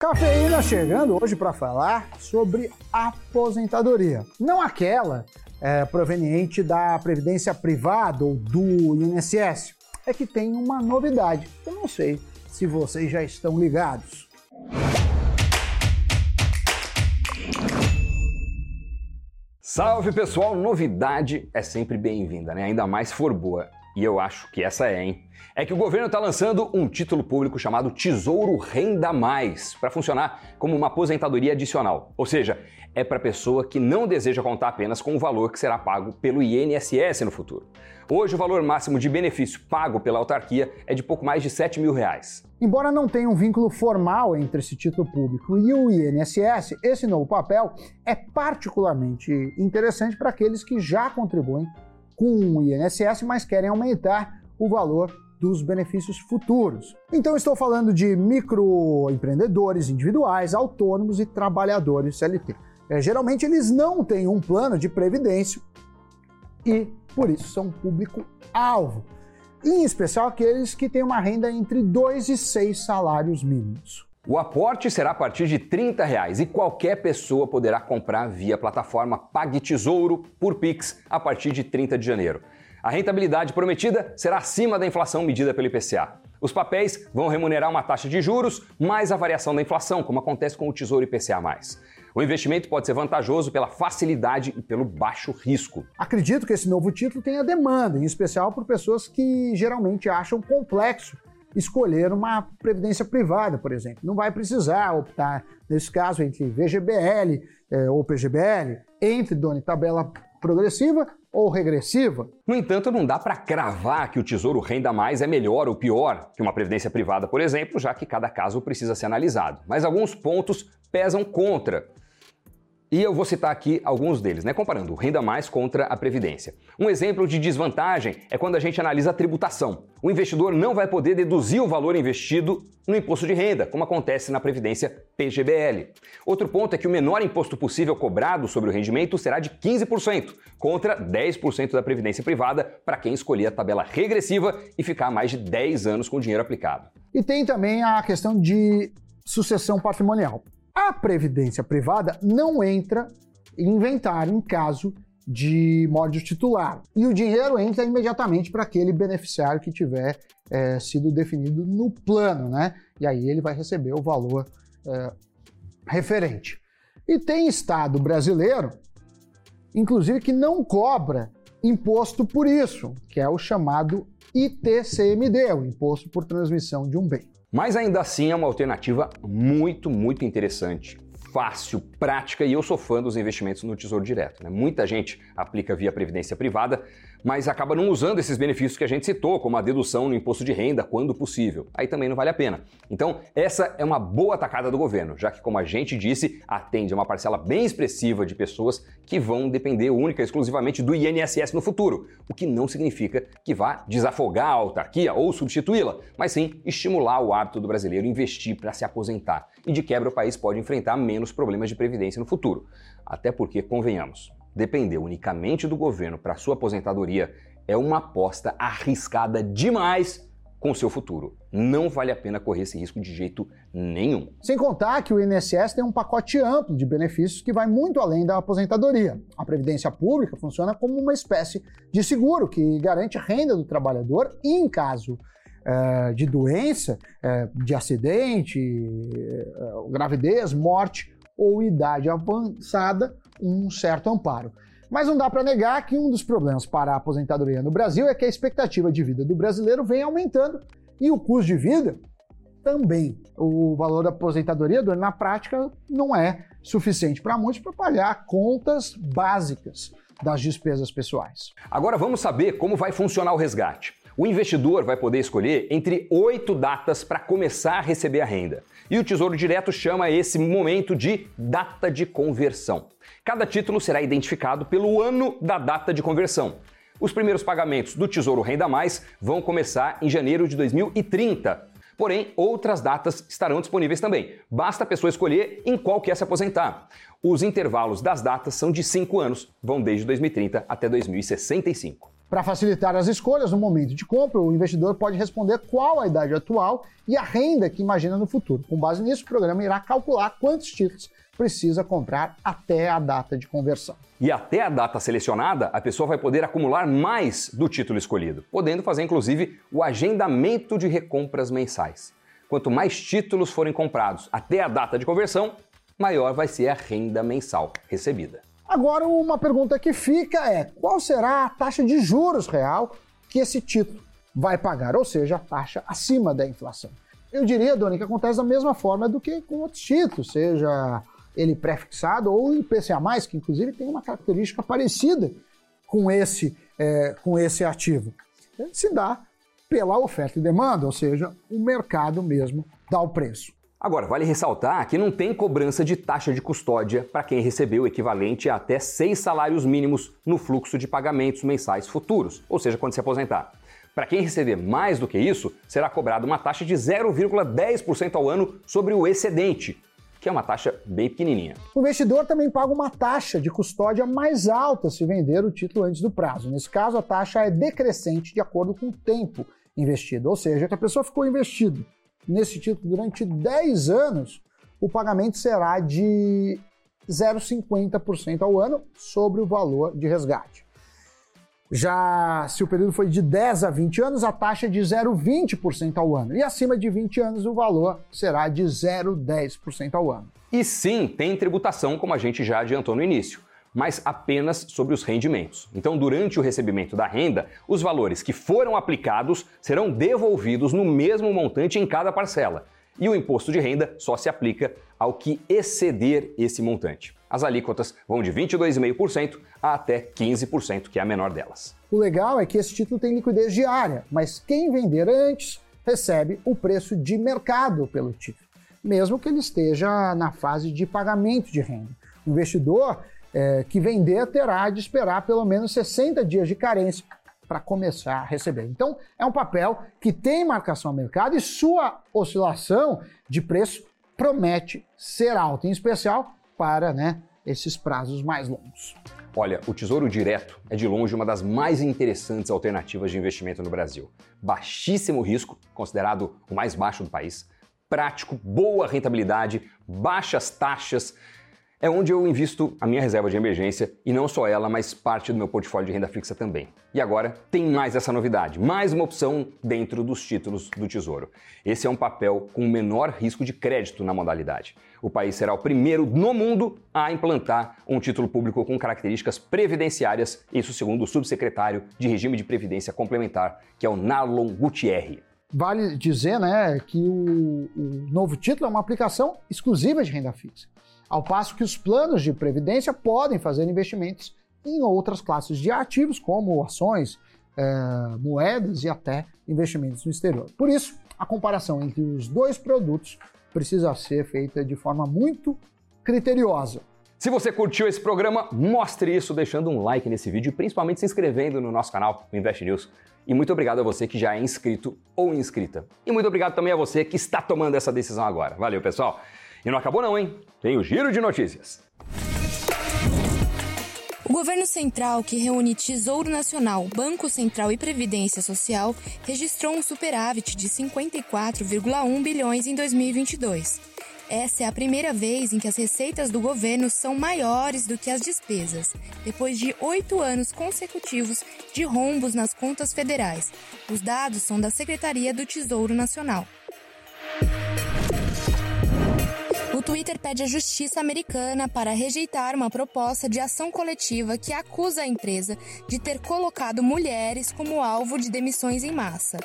Cafeína chegando hoje para falar sobre aposentadoria. Não aquela é, proveniente da Previdência Privada ou do INSS. É que tem uma novidade. Eu não sei se vocês já estão ligados. Salve pessoal, novidade é sempre bem-vinda, né? Ainda mais se for boa. E eu acho que essa é, hein? É que o governo está lançando um título público chamado Tesouro Renda Mais, para funcionar como uma aposentadoria adicional. Ou seja, é para pessoa que não deseja contar apenas com o valor que será pago pelo INSS no futuro. Hoje, o valor máximo de benefício pago pela autarquia é de pouco mais de 7 mil reais. Embora não tenha um vínculo formal entre esse título público e o INSS, esse novo papel é particularmente interessante para aqueles que já contribuem com o INSS, mas querem aumentar o valor dos benefícios futuros. Então estou falando de microempreendedores individuais, autônomos e trabalhadores CLT. É, geralmente eles não têm um plano de previdência e por isso são público-alvo. Em especial aqueles que têm uma renda entre 2 e 6 salários mínimos. O aporte será a partir de 30 reais, e qualquer pessoa poderá comprar via plataforma PagTesouro por Pix a partir de 30 de janeiro. A rentabilidade prometida será acima da inflação medida pelo IPCA. Os papéis vão remunerar uma taxa de juros mais a variação da inflação, como acontece com o Tesouro IPCA+. O investimento pode ser vantajoso pela facilidade e pelo baixo risco. Acredito que esse novo título tenha demanda, em especial por pessoas que geralmente acham complexo escolher uma previdência privada, por exemplo. Não vai precisar optar, nesse caso, entre VGBL eh, ou PGBL, entre dona e tabela progressiva ou regressiva. No entanto, não dá para cravar que o Tesouro Renda Mais é melhor ou pior que uma previdência privada, por exemplo, já que cada caso precisa ser analisado. Mas alguns pontos pesam contra. E eu vou citar aqui alguns deles, né? Comparando renda mais contra a previdência. Um exemplo de desvantagem é quando a gente analisa a tributação. O investidor não vai poder deduzir o valor investido no imposto de renda, como acontece na previdência PGBL. Outro ponto é que o menor imposto possível cobrado sobre o rendimento será de 15%, contra 10% da previdência privada para quem escolher a tabela regressiva e ficar mais de 10 anos com o dinheiro aplicado. E tem também a questão de sucessão patrimonial. A previdência privada não entra em inventário em caso de morte titular. E o dinheiro entra imediatamente para aquele beneficiário que tiver é, sido definido no plano, né? E aí ele vai receber o valor é, referente. E tem estado brasileiro, inclusive, que não cobra imposto por isso, que é o chamado ITCMD, o Imposto por Transmissão de um Bem. Mas ainda assim é uma alternativa muito, muito interessante fácil, prática e eu sou fã dos investimentos no Tesouro Direto. Né? Muita gente aplica via previdência privada, mas acaba não usando esses benefícios que a gente citou, como a dedução no imposto de renda, quando possível. Aí também não vale a pena. Então, essa é uma boa atacada do governo, já que, como a gente disse, atende a uma parcela bem expressiva de pessoas que vão depender única e exclusivamente do INSS no futuro, o que não significa que vá desafogar a autarquia ou substituí-la, mas sim estimular o hábito do brasileiro investir para se aposentar. E de quebra, o país pode enfrentar menos problemas de previdência no futuro. Até porque, convenhamos, depender unicamente do governo para sua aposentadoria é uma aposta arriscada demais com seu futuro. Não vale a pena correr esse risco de jeito nenhum. Sem contar que o INSS tem um pacote amplo de benefícios que vai muito além da aposentadoria. A previdência pública funciona como uma espécie de seguro que garante renda do trabalhador e, em caso é, de doença, é, de acidente, é, gravidez, morte ou idade avançada, um certo amparo. Mas não dá para negar que um dos problemas para a aposentadoria no Brasil é que a expectativa de vida do brasileiro vem aumentando e o custo de vida também. O valor da aposentadoria, na prática, não é suficiente para muitos para pagar contas básicas das despesas pessoais. Agora vamos saber como vai funcionar o resgate. O investidor vai poder escolher entre oito datas para começar a receber a renda. E o Tesouro Direto chama esse momento de data de conversão. Cada título será identificado pelo ano da data de conversão. Os primeiros pagamentos do Tesouro Renda Mais vão começar em janeiro de 2030. Porém, outras datas estarão disponíveis também. Basta a pessoa escolher em qual quer se aposentar. Os intervalos das datas são de 5 anos, vão desde 2030 até 2065. Para facilitar as escolhas no momento de compra, o investidor pode responder qual a idade atual e a renda que imagina no futuro. Com base nisso, o programa irá calcular quantos títulos precisa comprar até a data de conversão. E até a data selecionada, a pessoa vai poder acumular mais do título escolhido, podendo fazer inclusive o agendamento de recompras mensais. Quanto mais títulos forem comprados até a data de conversão, maior vai ser a renda mensal recebida. Agora, uma pergunta que fica é: qual será a taxa de juros real que esse título vai pagar? Ou seja, a taxa acima da inflação. Eu diria, Doni, que acontece da mesma forma do que com outros títulos, seja ele pré-fixado ou IPCA+, que inclusive tem uma característica parecida com esse, é, com esse ativo. Se dá pela oferta e demanda, ou seja, o mercado mesmo dá o preço. Agora, vale ressaltar que não tem cobrança de taxa de custódia para quem recebeu o equivalente a até seis salários mínimos no fluxo de pagamentos mensais futuros, ou seja, quando se aposentar. Para quem receber mais do que isso, será cobrada uma taxa de 0,10% ao ano sobre o excedente, que é uma taxa bem pequenininha. O investidor também paga uma taxa de custódia mais alta se vender o título antes do prazo. Nesse caso, a taxa é decrescente de acordo com o tempo investido, ou seja, se a pessoa ficou investido nesse título durante 10 anos, o pagamento será de 0,50% ao ano sobre o valor de resgate. Já se o período foi de 10 a 20 anos, a taxa é de 0,20% ao ano. E acima de 20 anos, o valor será de 0,10% ao ano. E sim, tem tributação, como a gente já adiantou no início mas apenas sobre os rendimentos. Então, durante o recebimento da renda, os valores que foram aplicados serão devolvidos no mesmo montante em cada parcela. E o imposto de renda só se aplica ao que exceder esse montante. As alíquotas vão de 22,5% a até 15%, que é a menor delas. O legal é que esse título tem liquidez diária, mas quem vender antes recebe o preço de mercado pelo título, mesmo que ele esteja na fase de pagamento de renda. O investidor é, que vender terá de esperar pelo menos 60 dias de carência para começar a receber. Então, é um papel que tem marcação ao mercado e sua oscilação de preço promete ser alta, em especial para né, esses prazos mais longos. Olha, o Tesouro Direto é de longe uma das mais interessantes alternativas de investimento no Brasil. Baixíssimo risco, considerado o mais baixo do país, prático, boa rentabilidade, baixas taxas é onde eu invisto a minha reserva de emergência e não só ela, mas parte do meu portfólio de renda fixa também. E agora tem mais essa novidade, mais uma opção dentro dos títulos do Tesouro. Esse é um papel com menor risco de crédito na modalidade. O país será o primeiro no mundo a implantar um título público com características previdenciárias, isso segundo o subsecretário de Regime de Previdência Complementar, que é o Narlon Gutierre. Vale dizer né, que o, o novo título é uma aplicação exclusiva de renda fixa ao passo que os planos de previdência podem fazer investimentos em outras classes de ativos, como ações, é, moedas e até investimentos no exterior. Por isso, a comparação entre os dois produtos precisa ser feita de forma muito criteriosa. Se você curtiu esse programa, mostre isso deixando um like nesse vídeo e principalmente se inscrevendo no nosso canal, o Invest News. E muito obrigado a você que já é inscrito ou inscrita. E muito obrigado também a você que está tomando essa decisão agora. Valeu, pessoal! E não acabou não, hein? Tem o giro de notícias. O governo central, que reúne Tesouro Nacional, Banco Central e Previdência Social, registrou um superávit de 54,1 bilhões em 2022. Essa é a primeira vez em que as receitas do governo são maiores do que as despesas, depois de oito anos consecutivos de rombos nas contas federais. Os dados são da Secretaria do Tesouro Nacional. O Twitter pede à justiça americana para rejeitar uma proposta de ação coletiva que acusa a empresa de ter colocado mulheres como alvo de demissões em massa.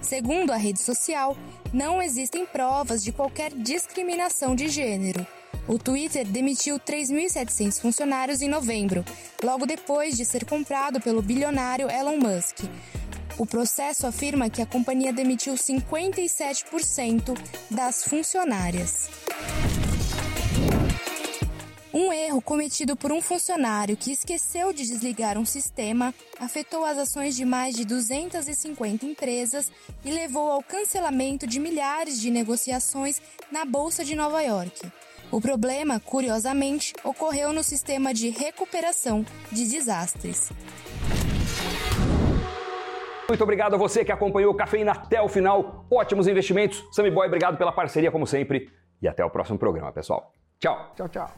Segundo a rede social, não existem provas de qualquer discriminação de gênero. O Twitter demitiu 3.700 funcionários em novembro, logo depois de ser comprado pelo bilionário Elon Musk. O processo afirma que a companhia demitiu 57% das funcionárias. Um erro cometido por um funcionário que esqueceu de desligar um sistema afetou as ações de mais de 250 empresas e levou ao cancelamento de milhares de negociações na Bolsa de Nova York. O problema, curiosamente, ocorreu no sistema de recuperação de desastres. Muito obrigado a você que acompanhou o Cafeína até o final. Ótimos investimentos. Sammy Boy, obrigado pela parceria como sempre. E até o próximo programa, pessoal. 叫叫叫